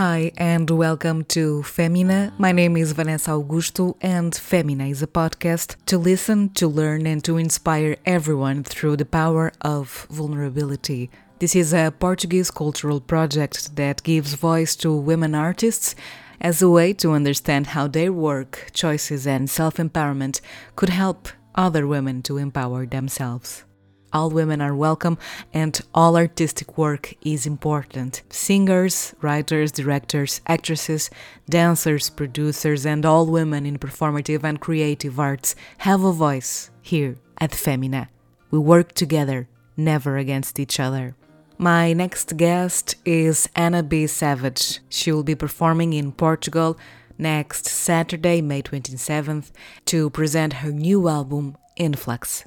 Hi, and welcome to Femina. My name is Vanessa Augusto, and Femina is a podcast to listen, to learn, and to inspire everyone through the power of vulnerability. This is a Portuguese cultural project that gives voice to women artists as a way to understand how their work, choices, and self empowerment could help other women to empower themselves. All women are welcome, and all artistic work is important. Singers, writers, directors, actresses, dancers, producers, and all women in performative and creative arts have a voice here at Femina. We work together, never against each other. My next guest is Anna B. Savage. She will be performing in Portugal next Saturday, May 27th, to present her new album, Influx.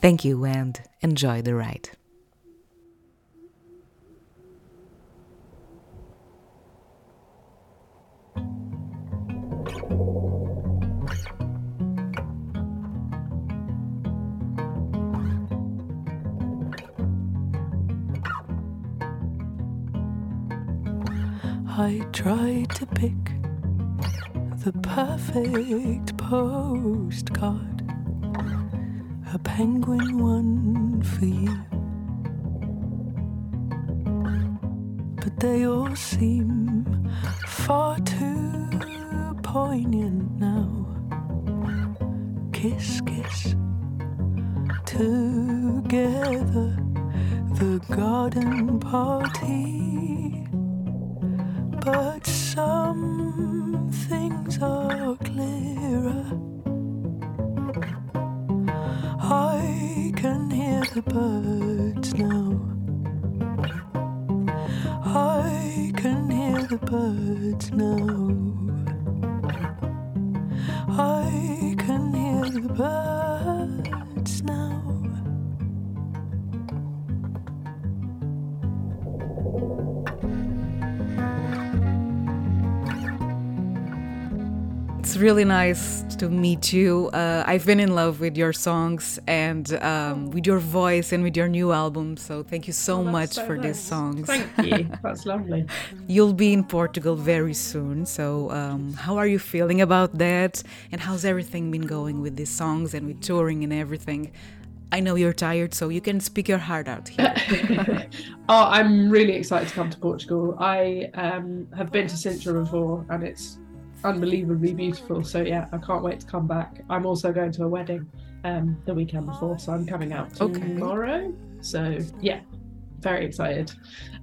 Thank you and enjoy the ride. I tried to pick the perfect postcard a penguin one for you. But they all seem far too poignant now. Kiss, kiss, together, the garden party. But some birds now. I can hear the birds now. I can hear the birds now. It's really nice to meet you. Uh, I've been in love with your songs and um, with your voice and with your new album. So thank you so Oh, much so for nice. these songs. Thank you. That's lovely. You'll be in Portugal very soon. So um, how are you feeling about that? And how's everything been going with these songs and with touring and everything? I know you're tired, so you can speak your heart out here. oh, I'm really excited to come to Portugal. I um, have been to Sintra before, and it's unbelievably beautiful. So yeah, I can't wait to come back. I'm also going to a wedding um, the weekend before, so I'm coming out Okay. tomorrow. So yeah, very excited.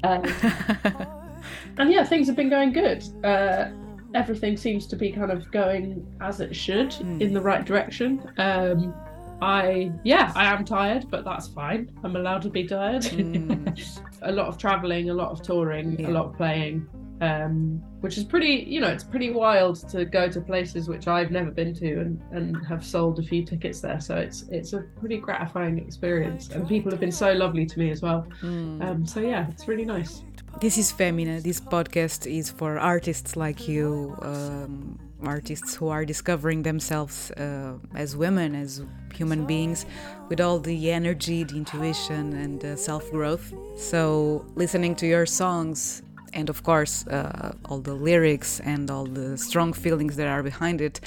Um, and yeah, things have been going good. Uh, everything seems to be kind of going as it should Mm. in the right direction. Um, I yeah, I am tired, but that's fine. I'm allowed to be tired. Mm. a lot of traveling, a lot of touring, Yeah. a lot of playing, um, which is pretty. You know, it's pretty wild to go to places which I've never been to and and have sold a few tickets there. So it's it's a pretty gratifying experience, and people have been so lovely to me as well. Mm. Um, so yeah, it's really nice. This is Femina. This podcast is for artists like you, um, artists who are discovering themselves uh, as women, as human beings, with all the energy, the intuition, and uh, self growth. So, listening to your songs, and of course, uh, all the lyrics and all the strong feelings that are behind it,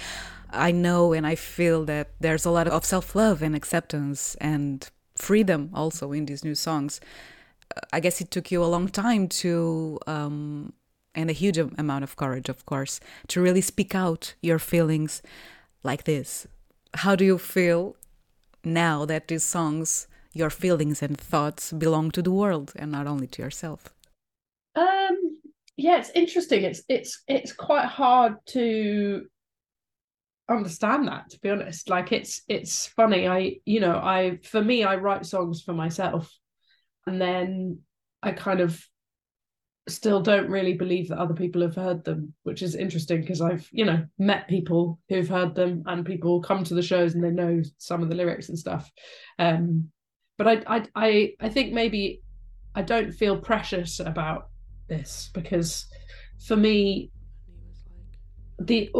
I know and I feel that there's a lot of self love and acceptance and freedom also in these new songs. I guess it took you a long time to, um, and a huge amount of courage, of course, to really speak out your feelings like this. How do you feel now that these songs, your feelings and thoughts, belong to the world and not only to yourself? Um, yeah, it's interesting. It's it's it's quite hard to understand that to be honest. Like it's it's funny. I you know i for me i write songs for myself and then i kind of still don't really believe that other people have heard them which is interesting because i've you know met people who've heard them and people come to the shows and they know some of the lyrics and stuff. Um but i i i, I think maybe i don't feel precious about this because for me the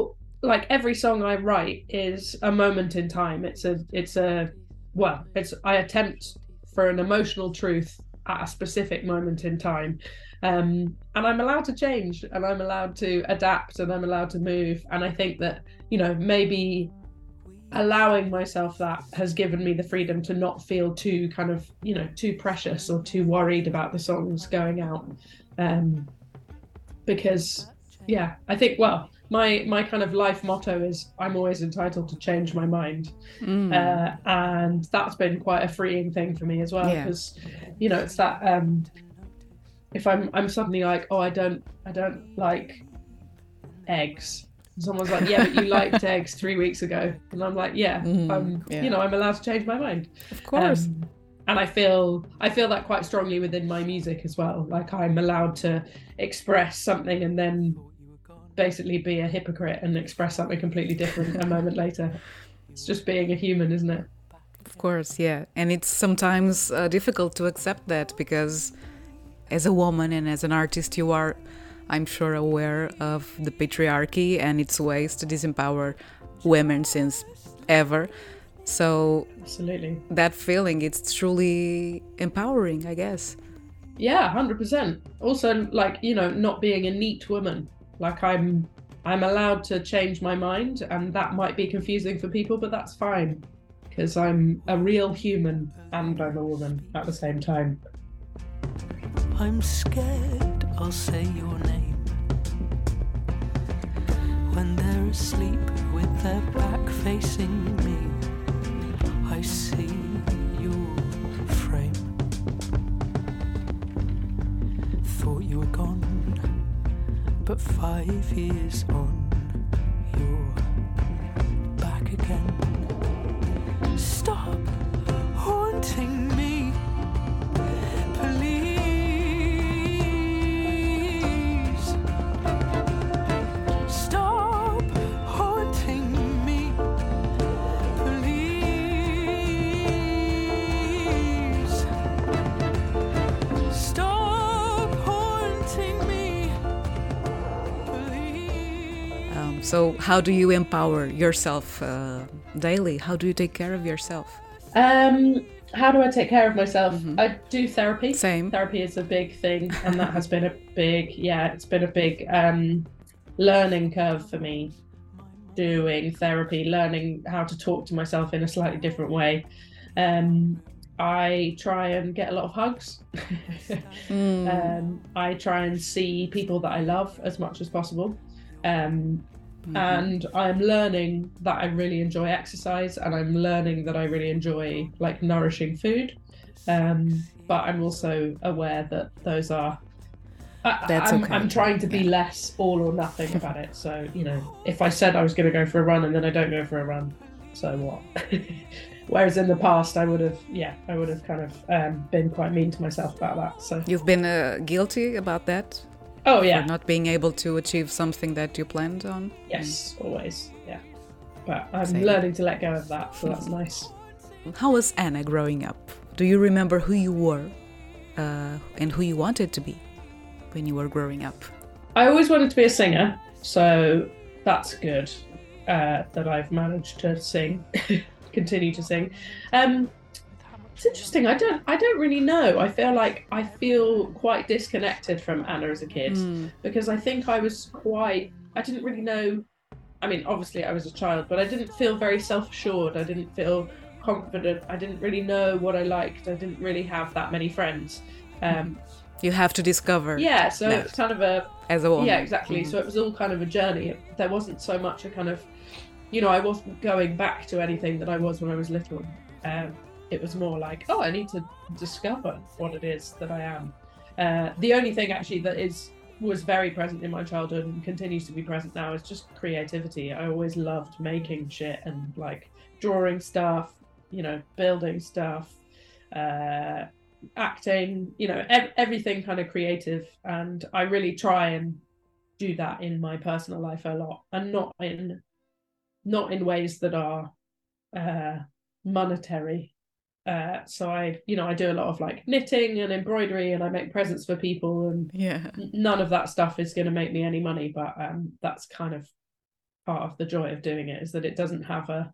like every song I write is a moment in time. It's a it's a well, it's I attempt for an emotional truth at a specific moment in time. um, and I'm allowed to change, and I'm allowed to adapt, and I'm allowed to move. And I think that you know maybe allowing myself that has given me the freedom to not feel too kind of you know too precious or too worried about the songs going out um because yeah i think well my my kind of life motto is i'm always entitled to change my mind Mm. uh, and that's been quite a freeing thing for me as well Yeah. because you know it's that um if i'm i'm suddenly like oh i don't i don't like eggs someone's like yeah but you liked eggs three weeks ago and i'm like yeah Mm, i'm yeah. you know i'm allowed to change my mind of course. um, and I feel I feel that quite strongly within my music as well. Like I'm allowed to express something and then basically be a hypocrite and express something completely different a moment later. It's just being a human, isn't it? Of course, yeah. And it's sometimes uh, difficult to accept that because as a woman and as an artist, you are, I'm sure, aware of the patriarchy and its ways to disempower women since ever. So Absolutely. that feeling, it's truly empowering, I guess. Yeah, hundred percent. Also, like you know, not being a neat woman. Like I'm, I'm allowed to change my mind, and that might be confusing for people, but that's fine because I'm a real human and I'm a woman at the same time. I'm scared I'll say your name when they're asleep with their back facing me. I see your frame. Thought you were gone, but five years on, you're back again. So, how do you empower yourself uh, daily? How do you take care of yourself? Um, how do I take care of myself? I do therapy. Same. Therapy is a big thing, and that has been a big, yeah, it's been a big um, learning curve for me. Doing therapy, learning how to talk to myself in a slightly different way. Um, I try and get a lot of hugs. Mm. um, I try and see people that I love as much as possible. Um, and I'm learning that I really enjoy exercise, and I'm learning that I really enjoy like nourishing food. Um, but I'm also aware that those are. I, That's I'm, okay. I'm trying to be less all or nothing about it. So you know, if I said I was going to go for a run and then I don't go for a run, so what? Whereas in the past, I would have, yeah, I would have kind of um, been quite mean to myself about that. So, You've been uh, guilty about that? Oh yeah, For not being able to achieve something that you planned on? Yes, always. Yeah. But I'm Same. learning to let go of that, so that's nice. How was Anna growing up? Do you remember who you were uh, and who you wanted to be when you were growing up? I always wanted to be a singer, so that's good uh, that I've managed to sing, continue to sing. Um, it's interesting. I don't. I don't really know. I feel like I feel quite disconnected from Anna as a kid Mm, because I think I was quite. I didn't really know. I mean, obviously, I was a child, but I didn't feel very self assured. I didn't feel confident. I didn't really know what I liked. I didn't really have that many friends. Um, you have to discover yeah, so that it's kind of a as a woman. yeah, exactly. So it was all kind of a journey. There wasn't so much a kind of, you know, I wasn't going back to anything that I was when I was little. Um, it was more like, oh, I need to discover what it is that I am. Uh, the only thing actually that is was very present in my childhood and continues to be present now is just creativity. I always loved making shit and like drawing stuff, you know, building stuff, uh, acting, you know, ev- everything kind of creative. And I really try and do that in my personal life a lot, and not in not in ways that are uh, monetary. Uh, so I, you know, I do a lot of like knitting and embroidery, and I make presents for people, and Yeah. none of that stuff is going to make me any money. But um, that's kind of part of the joy of doing it is that it doesn't have a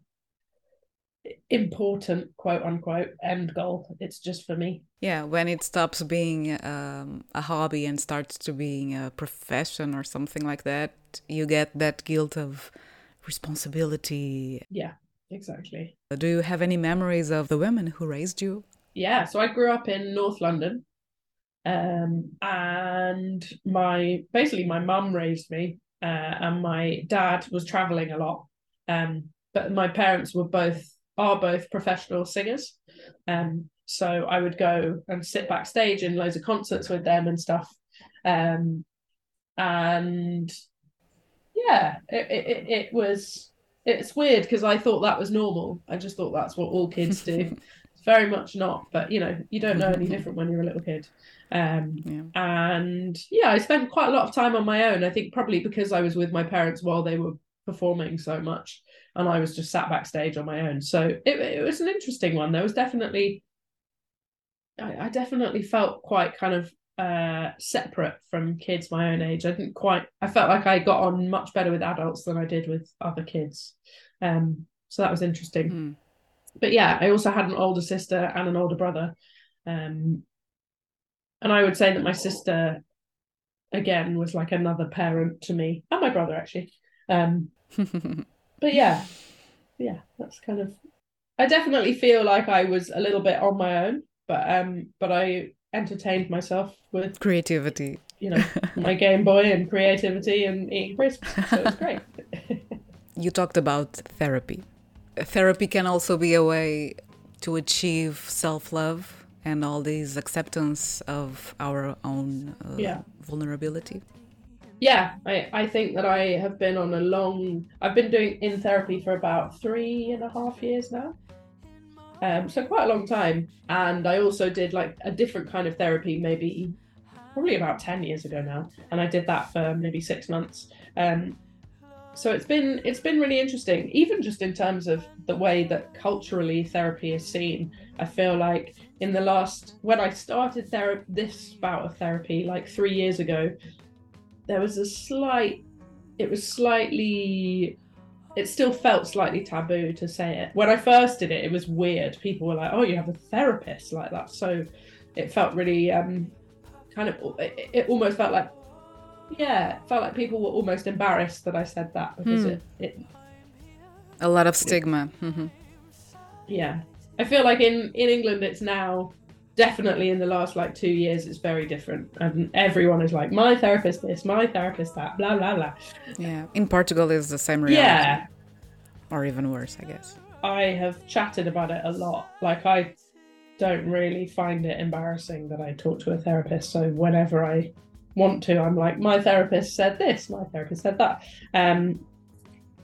important quote unquote end goal it's just for me yeah when it stops being um, a hobby and starts to being a profession or something like that you get that guilt of responsibility yeah exactly do you have any memories of the women who raised you yeah so i grew up in north london um, and my basically my mum raised me uh, and my dad was traveling a lot um, but my parents were both are both professional singers. Um, so I would go and sit backstage in loads of concerts with them and stuff. Um, and yeah, it, it, it was, it's weird because I thought that was normal. I just thought that's what all kids do. It's very much not, but you know, you don't know any different when you're a little kid. Um, yeah. And yeah, I spent quite a lot of time on my own. I think probably because I was with my parents while they were performing so much and I was just sat backstage on my own. So it, it was an interesting one. There was definitely, I, I definitely felt quite kind of uh, separate from kids my own age. I didn't quite, I felt like I got on much better with adults than I did with other kids. Um, so that was interesting. Mm. But yeah, I also had an older sister and an older brother. Um, and I would say that my sister, again, was like another parent to me, and my brother actually. Um, but yeah, yeah, that's kind of. I definitely feel like I was a little bit on my own, but um, but I entertained myself with creativity. You know, my Game Boy and creativity and eating crisps. So it was great. you talked about therapy. Therapy can also be a way to achieve self love and all these acceptance of our own uh, yeah. vulnerability yeah I, I think that i have been on a long i've been doing in therapy for about three and a half years now um, so quite a long time. And i also did like a different kind of therapy maybe probably about 10 years ago now. And i did that for maybe six months. Um, so it's been it's been really interesting. Even just in terms of the way that culturally therapy is seen i feel like in the last when i started therapy this bout of therapy like three years ago there was a slight it was slightly it still felt slightly taboo to say it. When i first did it it was weird. People were like oh you have a therapist like that. So it felt really um kind of it, it almost felt like yeah it felt like people were almost embarrassed that i said that because mm. it, it a lot of stigma. Mm-hmm. yeah. I feel like in in england it's now definitely in the last like two years it's very different. And everyone is like my therapist this my therapist that blah blah blah. Yeah in portugal is the same reality. Yeah. Or even worse i guess. I have chatted about it a lot. Like i don't really find it embarrassing that i talk to a therapist. So whenever i want to i'm like my therapist said this my therapist said that. Um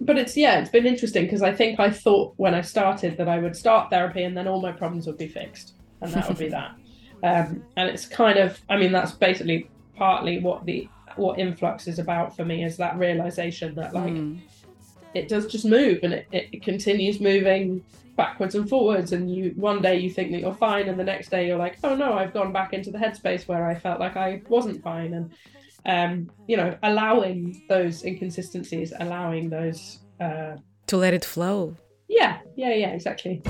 but it's yeah it's been interesting because i think i thought when i started that i would start therapy and then all my problems would be fixed and that would be that. Um, and it's kind of, I mean, that's basically partly what the what influx is about for me is that realization that like mm. it does just move and it, it continues moving backwards and forwards and you one day you think that you're fine and the next day you're like oh no i've gone back into the headspace where i felt like i wasn't fine and um you know allowing those inconsistencies allowing those uh to let it flow yeah yeah yeah exactly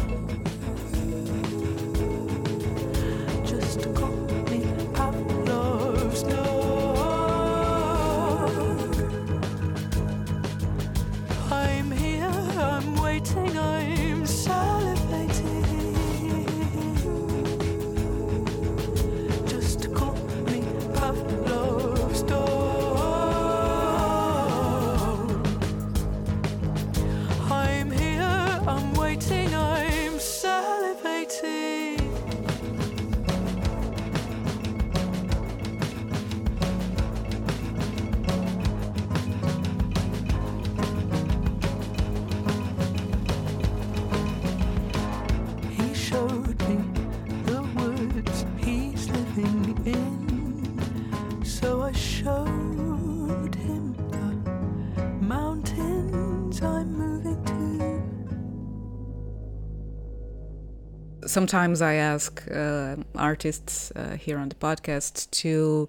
sometimes I ask uh, artists uh, here on the podcast to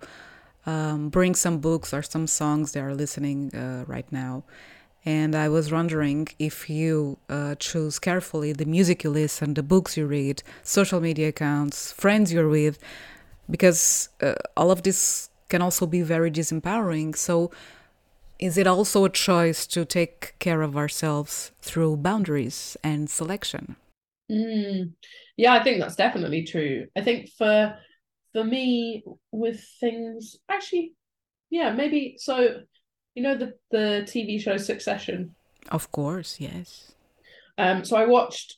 um, bring some books or some songs they are listening uh, right now. And I was wondering if you uh, choose carefully the music you listen, the books you read, social media accounts, friends you're with, because uh, all of this can also be very disempowering. So, is it also a choice to take care of ourselves through boundaries and selection? Mm. Yeah, I think that's definitely true. I think for for me with things actually, yeah, maybe so you know the the TV show Succession? Of course, yes. Um so I watched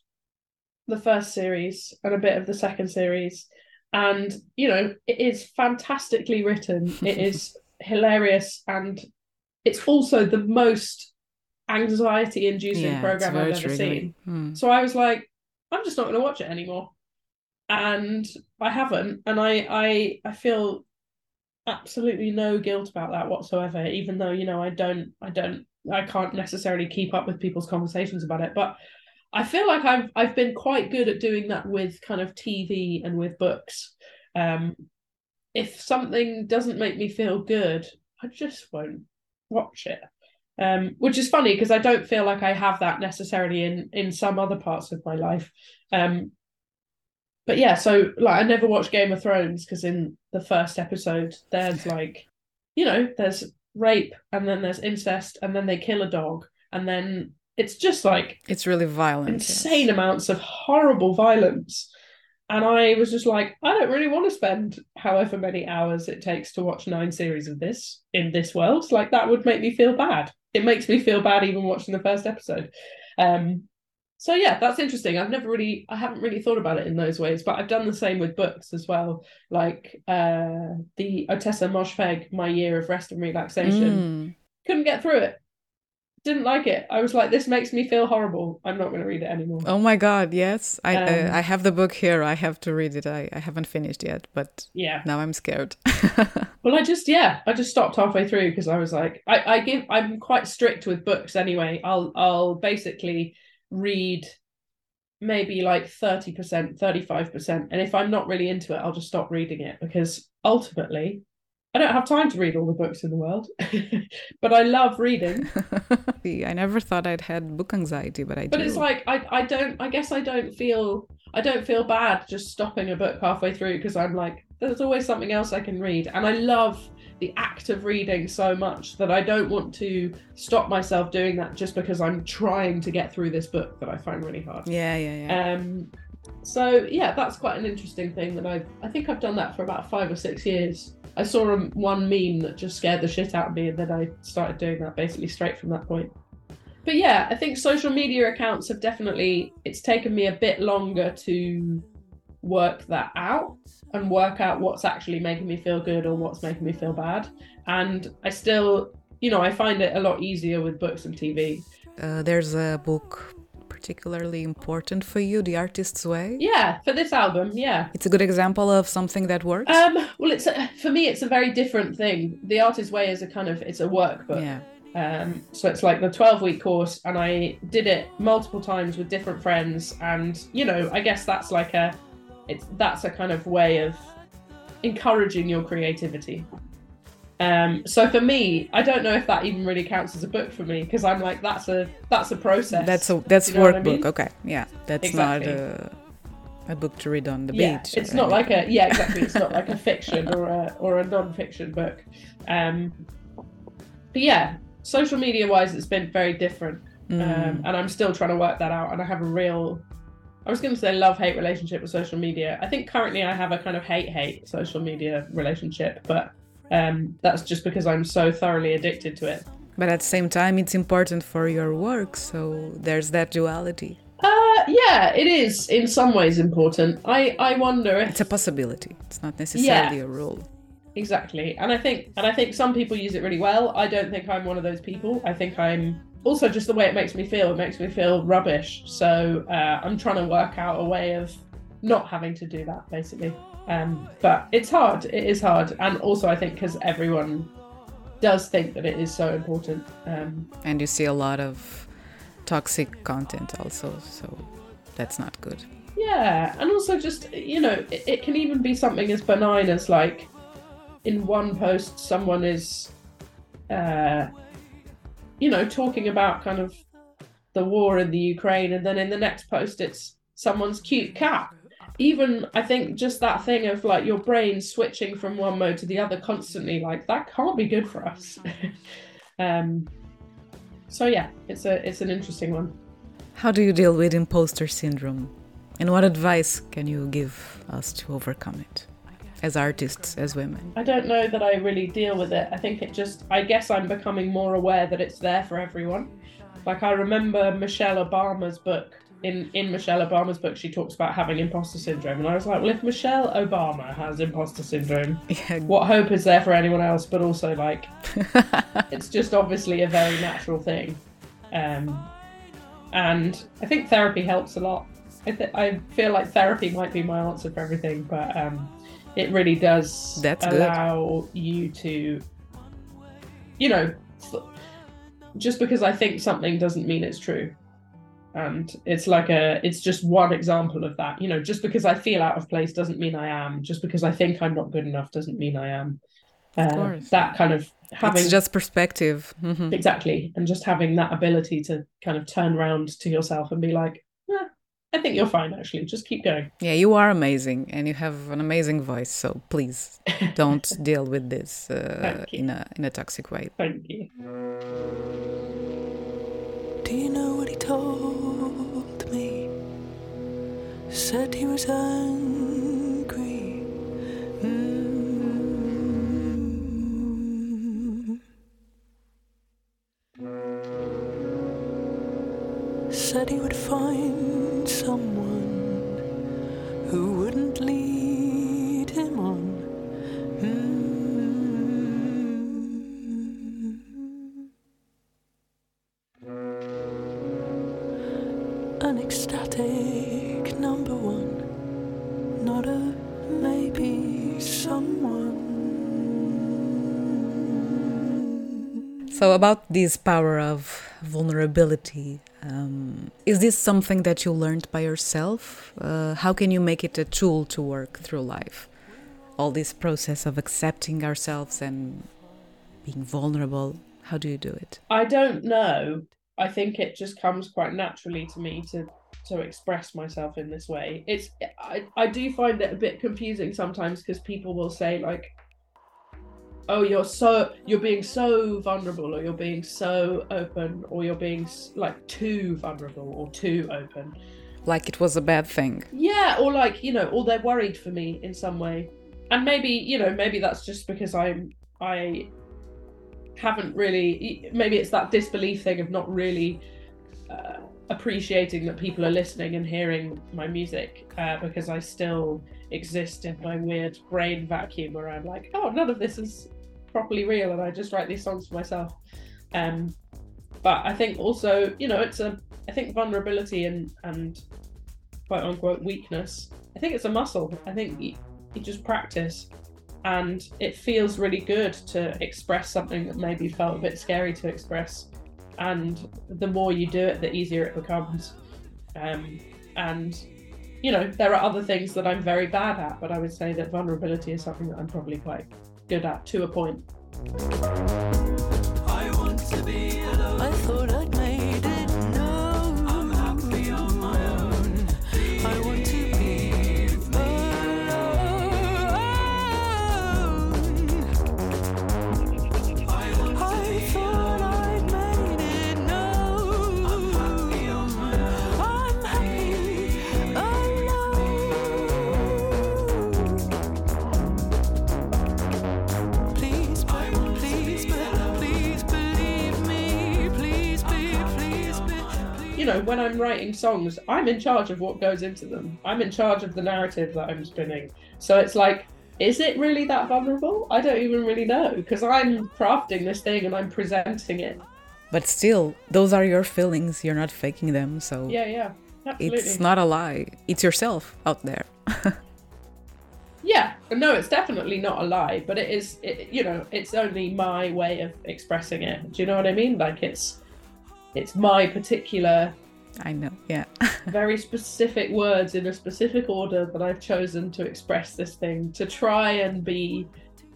the first series and a bit of the second series and you know it is fantastically written. It is hilarious and it's also the most anxiety inducing yeah, program I've ever triggering. seen. Hmm. So I was like, I'm just not going to watch it anymore. And I haven't, and I I I feel absolutely no guilt about that whatsoever. Even though you know I don't I don't I can't necessarily keep up with people's conversations about it, but I feel like I've I've been quite good at doing that with kind of TV and with books. Um, if something doesn't make me feel good, I just won't watch it. Um, which is funny because I don't feel like I have that necessarily in in some other parts of my life. Um, but yeah, so like I never watched Game of Thrones because in the first episode there's like, you know, there's rape and then there's incest and then they kill a dog and then it's just like it's really violent, insane yes. amounts of horrible violence. And I was just like, I don't really want to spend however many hours it takes to watch nine series of this in this world. Like that would make me feel bad. It makes me feel bad even watching the first episode. Um, so yeah, that's interesting. I've never really, I haven't really thought about it in those ways, but I've done the same with books as well. Like uh, the Ottessa Moshfegh, My Year of Rest and Relaxation. Mm. Couldn't get through it didn't like it. I was like, this makes me feel horrible. I'm not going to read it anymore. Oh my god, yes. I um, uh, I have the book here. I have to read it. I, I haven't finished yet, but yeah, now I'm scared. well, I just yeah, I just stopped halfway through because I was like, I I give I'm quite strict with books anyway. I'll I'll basically read maybe like 30%, 35%. And if I'm not really into it, I'll just stop reading it because ultimately I don't have time to read all the books in the world, but I love reading. I never thought I'd had book anxiety, but I but do. it's like I, I don't I guess I don't feel I don't feel bad just stopping a book halfway through because I'm like there's always something else I can read and I love the act of reading so much that I don't want to stop myself doing that just because I'm trying to get through this book that I find really hard. Yeah, yeah, yeah. Um so yeah, that's quite an interesting thing that I I think I've done that for about 5 or 6 years I saw one meme that just scared the shit out of me, and then I started doing that basically straight from that point. But yeah, I think social media accounts have definitely, it's taken me a bit longer to work that out and work out what's actually making me feel good or what's making me feel bad. And I still, you know, I find it a lot easier with books and TV. Uh, there's a book particularly important for you, The Artist's Way? Yeah, for this album, yeah. It's a good example of something that works. Um, well, it's a, for me, it's a very different thing. The Artist's Way is a kind of it's a workbook. Yeah. Um, so it's like the 12 week course, and I did it multiple times with different friends, and you know, I guess that's like a, it's that's a kind of way of encouraging your creativity. Um, so for me, I don't know if that even really counts as a book for me because I'm like that's a that's a process. That's a that's you know workbook. I mean? Okay, yeah, that's exactly. not a, a book to read on the yeah, beach. It's not like a yeah exactly. It's not like a fiction or a or a non-fiction book. Um, but yeah, social media wise, it's been very different, mm. um, and I'm still trying to work that out. And I have a real I was going to say love hate relationship with social media. I think currently I have a kind of hate hate social media relationship, but um, that's just because I'm so thoroughly addicted to it. But at the same time, it's important for your work, so there's that duality. Uh, yeah, it is in some ways important. I I wonder if it's a possibility. It's not necessarily yeah, a rule. Exactly, and I think and I think some people use it really well. I don't think I'm one of those people. I think I'm also just the way it makes me feel. It makes me feel rubbish. So uh, I'm trying to work out a way of not having to do that, basically. Um, but it's hard. It is hard, and also I think because everyone does think that it is so important. Um, and you see a lot of toxic content also, so that's not good. Yeah, and also just you know, it, it can even be something as benign as like in one post someone is uh, you know, talking about kind of the war in the Ukraine, and then in the next post, it's someone's cute cat. Even I think just that thing of like your brain switching from one mode to the other constantly, like that can't be good for us. um, so yeah, it's a it's an interesting one. How do you deal with imposter syndrome? And what advice can you give us to overcome it as artists, as women? I don't know that I really deal with it. I think it just, I guess I'm becoming more aware that it's there for everyone. Like, I remember Michelle Obama's book. In, in Michelle Obama's book, she talks about having imposter syndrome. And I was like, well, if Michelle Obama has imposter syndrome, Yeah, what hope is there for anyone else? But also, like, it's just obviously a very natural thing. Um, and I think therapy helps a lot. I, th- I feel like therapy might be my answer for everything, but um, it really does That's good. allow you to, you know, f- just because I think something doesn't mean it's true. And it's like a, it's just one example of that. You know, just because I feel out of place doesn't mean I am. Just because I think I'm not good enough doesn't mean I am. Uh, course. that kind of having it's just perspective. Mhm. exactly and just having that ability to kind of turn around to yourself and be like "Eh, i think you're fine actually just keep going Yeah, you are amazing and you have an amazing voice. So please don't deal with this uh, in a in a toxic way. thank you Said he was angry. Mm. Said he would find someone So about this power of vulnerability, um, is this something that you learned by yourself? Uh, how can you make it a tool to work through life? All this process of accepting ourselves and being vulnerable. How do you do it? i don't know i think it just comes quite naturally to me to to express myself in this way it's i, I do find it a bit confusing sometimes because people will say like oh you're so you're being so vulnerable or you're being so open or you're being like too vulnerable or too open Like it was a bad thing. Yeah, or like, you know, or they're worried for me in some way. And maybe, you know, maybe that's just because I'm I haven't really maybe it's that disbelief thing of not really uh, appreciating that people are listening and hearing my music uh, because I still exist in my weird brain vacuum where I'm like, oh, none of this is properly real, and I just write these songs for myself. Um, but I think also, you know, it's a I think vulnerability and and quote unquote weakness. I think it's a muscle. I think you, you just practice, and it feels really good to express something that maybe felt a bit scary to express. And the more you do it, the easier it becomes. Um, and you know, there are other things that I'm very bad at, but I would say that vulnerability is something that I'm probably quite good at to a point. When I'm writing songs, I'm in charge of what goes into them. I'm in charge of the narrative that I'm spinning. So it's like, is it really that vulnerable? I don't even really know because I'm crafting this thing and I'm presenting it. But still, those are your feelings. You're not faking them. So Yeah, yeah, absolutely. it's not a lie. It's yourself out there. Yeah, no, it's definitely not a lie, but it is, it, you know, it's only my way of expressing it. Do you know what I mean? Like it's, it's my particular I know. Yeah. very specific words in a specific order that I've chosen to express this thing to try and be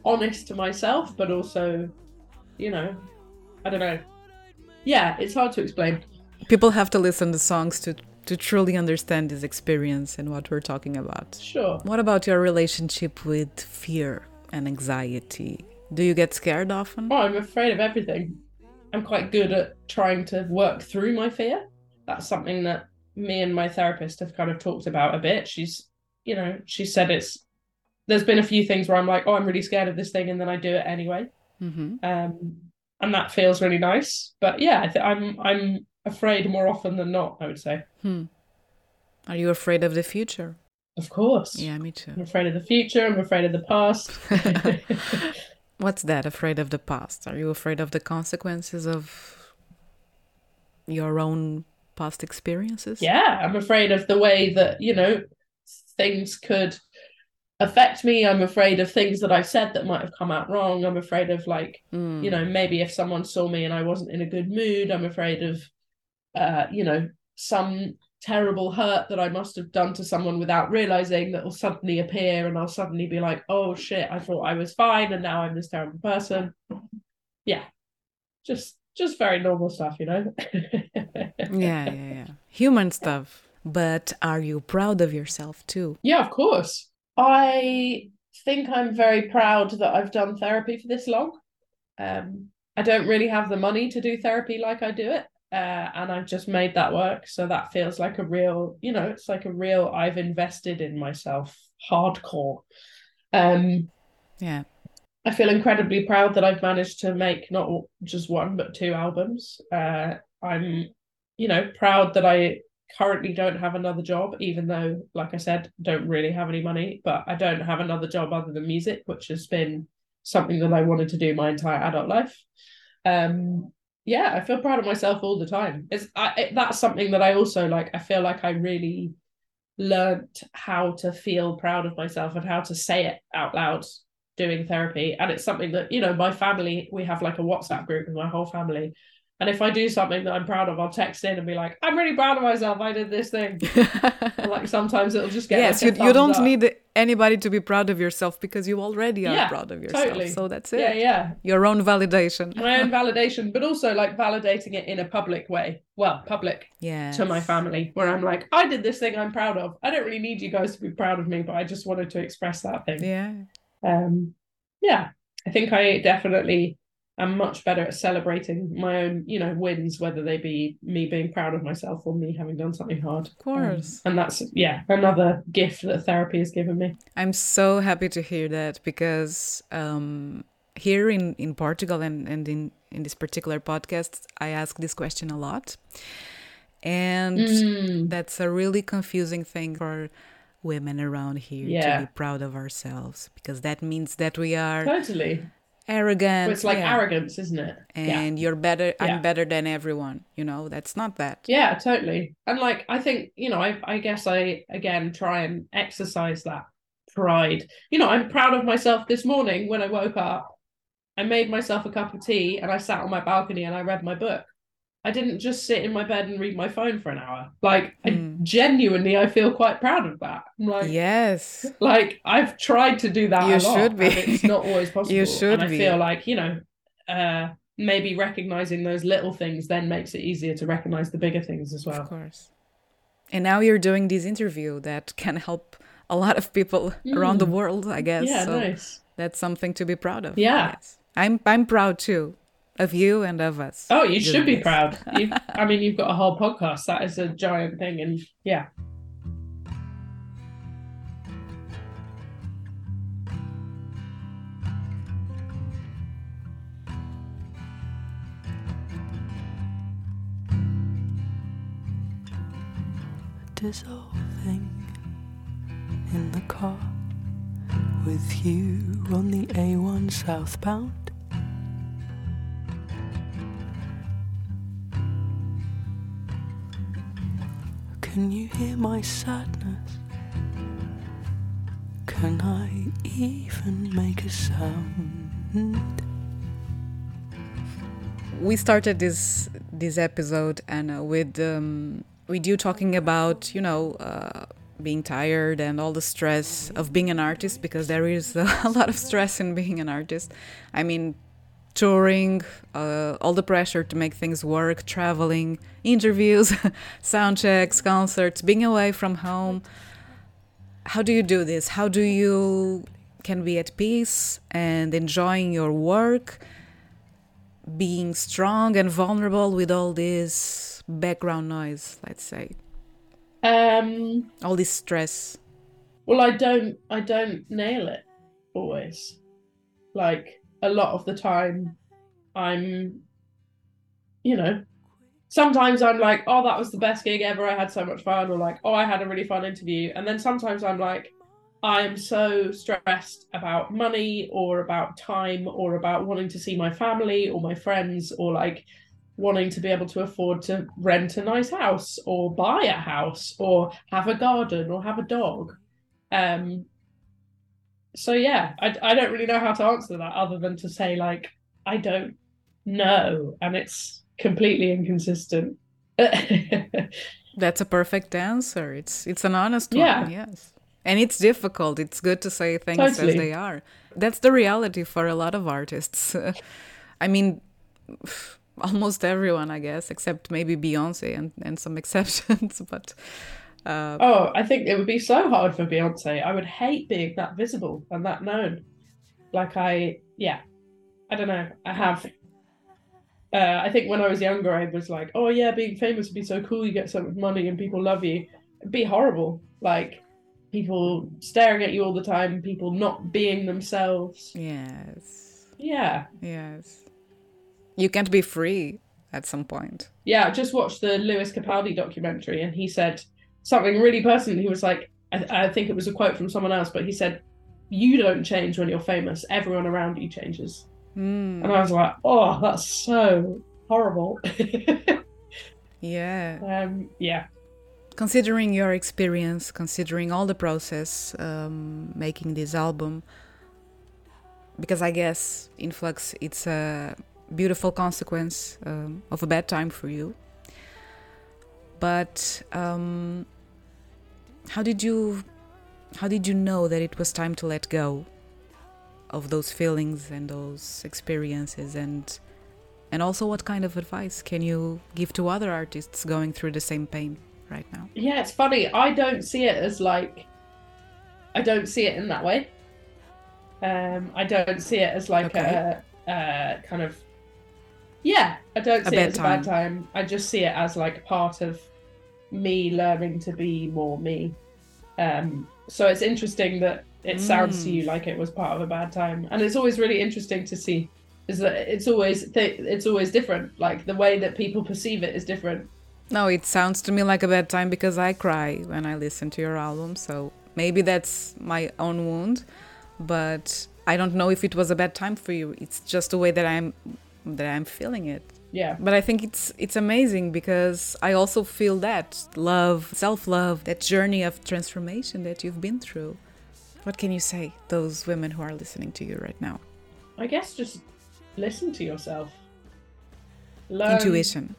honest to myself, but also, you know, I don't know, yeah, it's hard to explain. People have to listen to songs to to truly understand this experience and what we're talking about. Sure. What about your relationship with fear and anxiety? Do you get scared often? Oh, I'm afraid of everything. I'm quite good at trying to work through my fear. That's something that me and my therapist have kind of talked about a bit. She's, you know, she said it's there's been a few things where I'm like, oh, I'm really scared of this thing, and then I do it anyway. Mm-hmm. Um, and that feels really nice. But yeah, I th- I'm I'm afraid more often than not. I would say. Hmm. Are you afraid of the future? Of course. Yeah, me too. I'm afraid of the future. I'm afraid of the past. What's that? Afraid of the past? Are you afraid of the consequences of your own past experiences? yeah, I'm afraid of the way that you know things could affect me. I'm afraid of things that I've said that might have come out wrong. I'm afraid of like Mm. you know maybe if someone saw me and I wasn't in a good mood. I'm afraid of uh, you know some terrible hurt that I must have done to someone without realizing that will suddenly appear and I'll suddenly be like, oh shit, I thought I was fine and now I'm this terrible person. Yeah. Just just very normal stuff, you know? yeah, yeah, yeah. Human stuff. But are you proud of yourself too? Yeah, of course. I think I'm very proud that I've done therapy for this long. Um, I don't really have the money to do therapy like I do it. Uh, and I've just made that work. So that feels like a real, you know, it's like a real, I've invested in myself hardcore. Um, Yeah. I feel incredibly proud that I've managed to make not just one, but two albums. Uh, I'm, you know, proud that I currently don't have another job, even though, like I said, don't really have any money, but I don't have another job other than music, which has been something that I wanted to do my entire adult life. Um, yeah, I feel proud of myself all the time. It's I, it, that's something that I also like. I feel like I really learned how to feel proud of myself and how to say it out loud doing therapy and it's something that you know my family we have like a whatsapp group with my whole family and if i do something that i'm proud of i'll text in and be like i'm really proud of myself i did this thing like sometimes it'll just get yes, like you, you don't up. need anybody to be proud of yourself because you already are Yeah, proud of yourself. totally. So that's it. yeah yeah Your own validation. my own validation but also like validating it in a public way well public Yeah. to my family where i'm like i did this thing i'm proud of i don't really need you guys to be proud of me but i just wanted to express that thing Yeah. um yeah i think i definitely am much better at celebrating my own you know wins whether they be me being proud of myself or me having done something hard Of course. and that's yeah another gift that therapy has given me I'm so happy to hear that because um, here in, in Portugal and, and in, in this particular podcast, I ask this question a lot. And Mm. that's a really confusing thing for women around here Yeah. to be proud of ourselves because that means that we are totally arrogant. Well, it's like yeah, arrogance isn't it yeah And you're better, Yeah. I'm better than everyone. You know, that's not that. yeah totally and like i think you know i i guess i again try and exercise that pride you know i'm proud of myself this morning when i woke up i made myself a cup of tea and i sat on my balcony and i read my book i didn't just sit in my bed and read my phone for an hour like I, Mm. Genuinely i feel quite proud of that I'm like Yes. like I've tried to do that You a lot, should be. it's not always possible. you should and I be. feel like you know, uh, maybe recognizing those little things then makes it easier to recognize the bigger things as well. Of course. And now you're doing this interview that can help a lot of people around the Mm. world, I guess. Yeah, so nice. that's something to be proud of. Yeah. I'm I'm proud too of you and of us. Oh, you should doing be this. proud. You, I mean, you've got a whole podcast. That is a giant thing, and yeah. dissolving in the car with you on the A1 southbound. Can you hear my sadness? Can I even make a sound? we started this this episode Anna with um, with you talking about you know uh, being tired and all the stress of being an artist because there is a lot of stress in being an artist. I mean, touring, uh, all the pressure to make things work, traveling, interviews, sound checks, concerts, being away from home. How do you do this? How do you can be at peace and enjoying your work, being strong and vulnerable with all this background noise, let's say? Um, all this stress. Well, I don't I don't nail it always. Like a lot of the time I'm you know, sometimes I'm like, oh, that was the best gig ever. I had so much fun, or like, oh, I had a really fun interview. And then sometimes I'm like, I'm so stressed about money or about time or about wanting to see my family or my friends or like wanting to be able to afford to rent a nice house or buy a house or have a garden or have a dog. Um, so yeah, I, I don't really know how to answer that other than to say like I don't know, and it's completely inconsistent. That's a perfect answer. It's it's an honest yeah. one. Yes, and it's difficult. It's good to say things totally. as they are. That's the reality for a lot of artists. I mean, almost everyone, I guess, except maybe Beyonce and and some exceptions, but. Uh, oh, I think it would be so hard for Beyonce. I would hate being that visible and that known. Like I, yeah, I don't know. I have. Uh, I think when I was younger, I was like, "Oh yeah, being famous would be so cool. You get so much money and people love you." It'd be horrible. Like people staring at you all the time, people not being themselves. Yes. Yeah. Yes. You can't be free at some point. Yeah, I just watched the Lewis Capaldi documentary, and he said something really personal. He was like, I, I think it was a quote from someone else, but he said, "You don't change when you're famous. Everyone around you changes." Mm. And I was like, "Oh, that's so horrible." yeah. Um. Yeah. Considering your experience, considering all the process um, making this album, because I guess Influx it's a beautiful consequence um, of a bad time for you. But um, how did you how did you know that it was time to let go of those feelings and those experiences? And and also what kind of advice can you give to other artists going through the same pain right now? Yeah it's funny. I don't see it as like i don't see it in that way. Um i don't see it as like okay. a, a kind of yeah i don't see it as time. a bad time. I just see it as like part of me learning to be more me um, so it's interesting that it sounds mm. to you mm. like it was part of a bad time, and it's always really interesting to see is that it's always th- it's always different. Like the way that people perceive it is different. No, it sounds to me like a bad time because I cry when I listen to your album. So maybe that's my own wound, but I don't know if it was a bad time for you. It's just the way that I'm that I'm feeling it yeah. But i think it's it's amazing because i also feel that love self-love that journey of transformation that you've been through. What can you say those women who are listening to you right now? I guess just listen to yourself. Learn, intuition.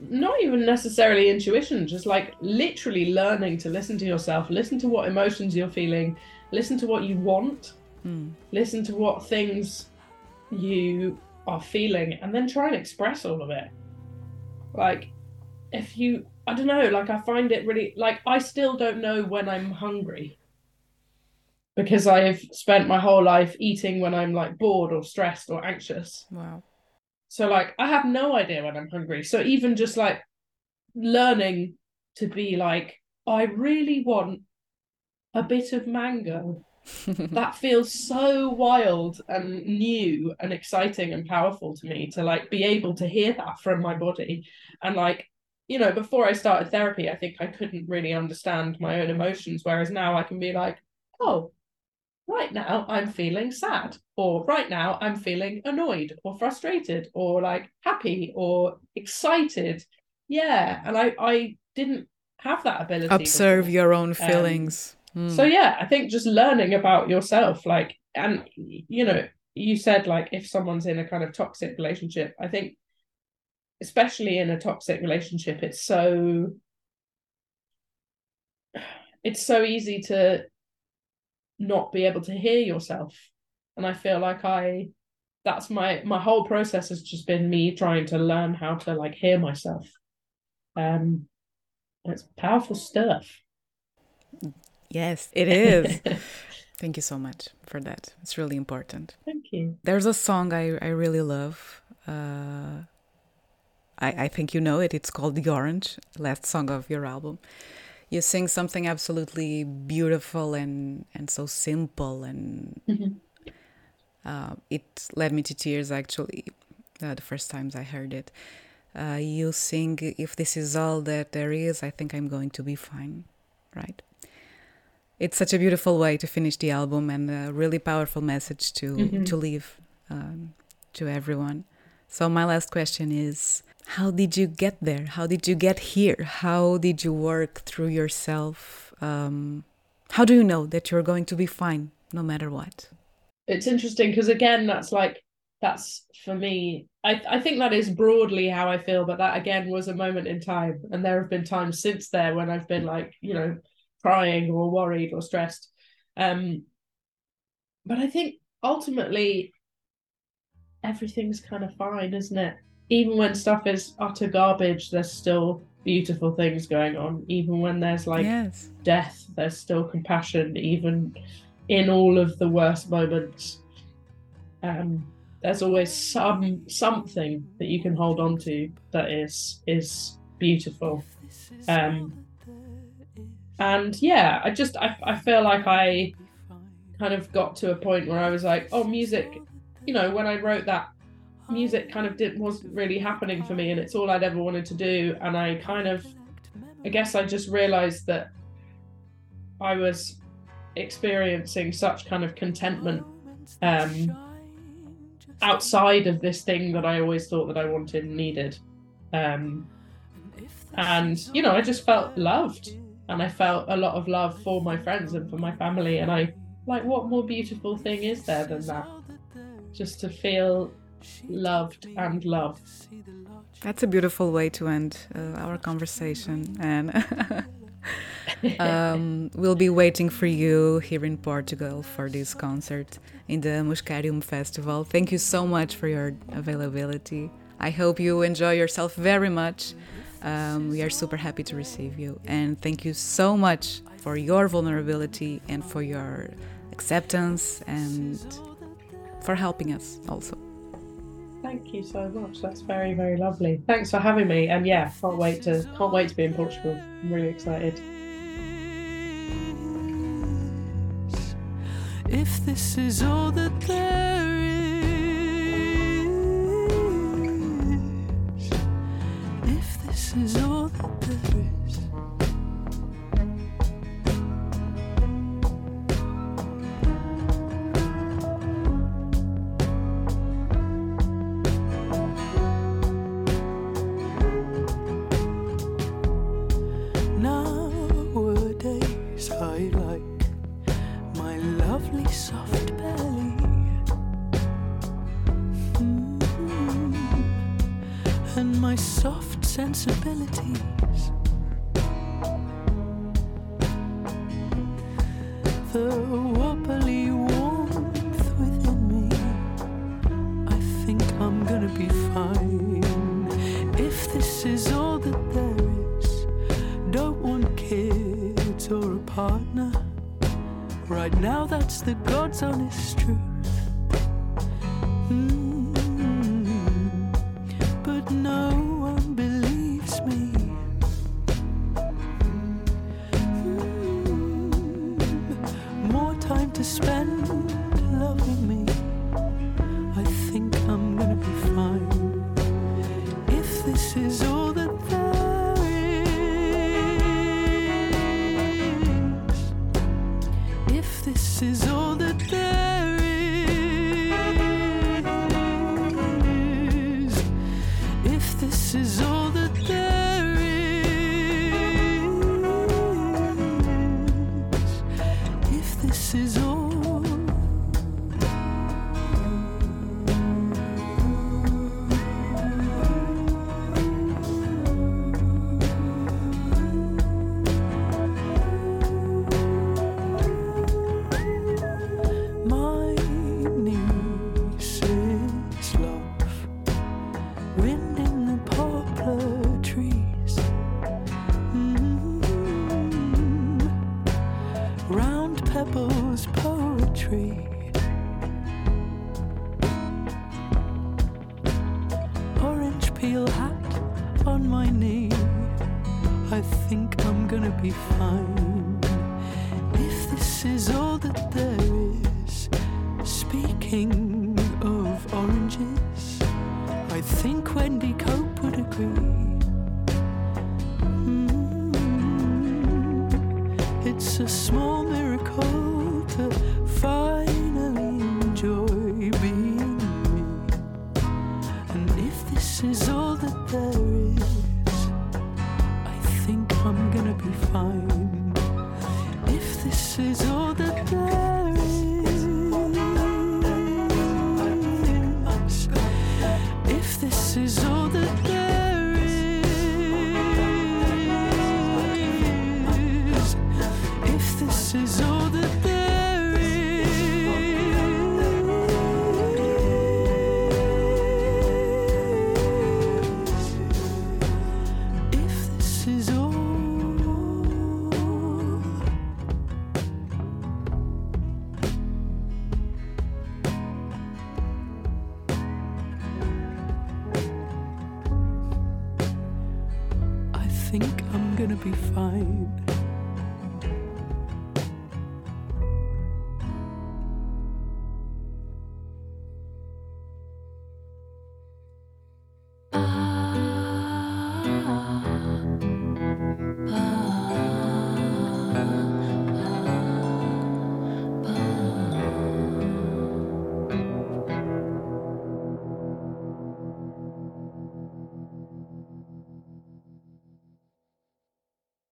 not even necessarily intuition just like literally learning to listen to yourself listen to what emotions you're feeling listen to what you want mm. listen to what things you are feeling and then try and express all of it. Like, if you, I don't know, like, I find it really, like, I still don't know when I'm hungry because I've spent my whole life eating when I'm like bored or stressed or anxious. Wow. So, like, I have no idea when I'm hungry. So, even just like learning to be like, I really want a bit of mango that feels so wild and new and exciting and powerful to me to like be able to hear that from my body. And like you know before i started therapy i think i couldn't really understand my own emotions whereas now i can be like oh right now i'm feeling sad or right now i'm feeling annoyed or frustrated or like happy or excited. Yeah and i i didn't have that ability observe before. your own um, feelings. um, Mm. So yeah, I think just learning about yourself, like, and you know, you said like if someone's in a kind of toxic relationship, I think, especially in a toxic relationship, it's so it's so easy to not be able to hear yourself, and I feel like I that's my my whole process has just been me trying to learn how to like hear myself. Um it's powerful stuff yes it is thank you so much for that it's really important thank you there's a song i i really love uh I, I think you know it. It's called The Orange, last song of your album. You sing something absolutely beautiful and, and so simple, and mm-hmm. uh, it led me to tears actually uh, the first times I heard it. Uh, you sing, If this is all that there is, I think I'm going to be fine, right? It's such a beautiful way to finish the album and a really powerful message to, Mhm. to leave um, to everyone. So, my last question is how did you get there? How did you get here? How did you work through yourself? Um, how do you know that you're going to be fine no matter what? it's interesting because again that's like that's for me I, I think that is broadly how I feel but that again was a moment in time and there have been times since there when I've been like you know crying or worried or stressed um but I think ultimately everything's kind of fine isn't it even when stuff is utter garbage there's still beautiful things going on even when there's like yes. death, there's still compassion, even in all of the worst moments. Um, there's always some something that you can hold on to that is is beautiful. Um, and yeah, I just I, I feel like I kind of got to a point where I was like, oh, music. You know, when I wrote that, music kind of didn't wasn't really happening for me, and it's all I'd ever wanted to do. And I kind of, I guess, I just realized that I was experiencing such kind of contentment um, outside of this thing that I always thought that I wanted and needed. Um, and you know, I just felt loved, and I felt a lot of love for my friends and for my family. And I like, what more beautiful thing is there than that? Just to feel loved and loved. That's a beautiful way to end uh, our conversation. And um, we'll be waiting for you here in Portugal for this concert in the Muscarium Festival. Thank you so much for your availability. I hope you enjoy yourself very much. Um, we are super happy to receive you. And thank you so much for your vulnerability and for your acceptance and for helping us also. Thank you so much. That's very, very lovely. Thanks for having me. And yeah, can't wait to can't wait to be in Portugal. I'm really excited. If this is all that there if this the God's honest truth.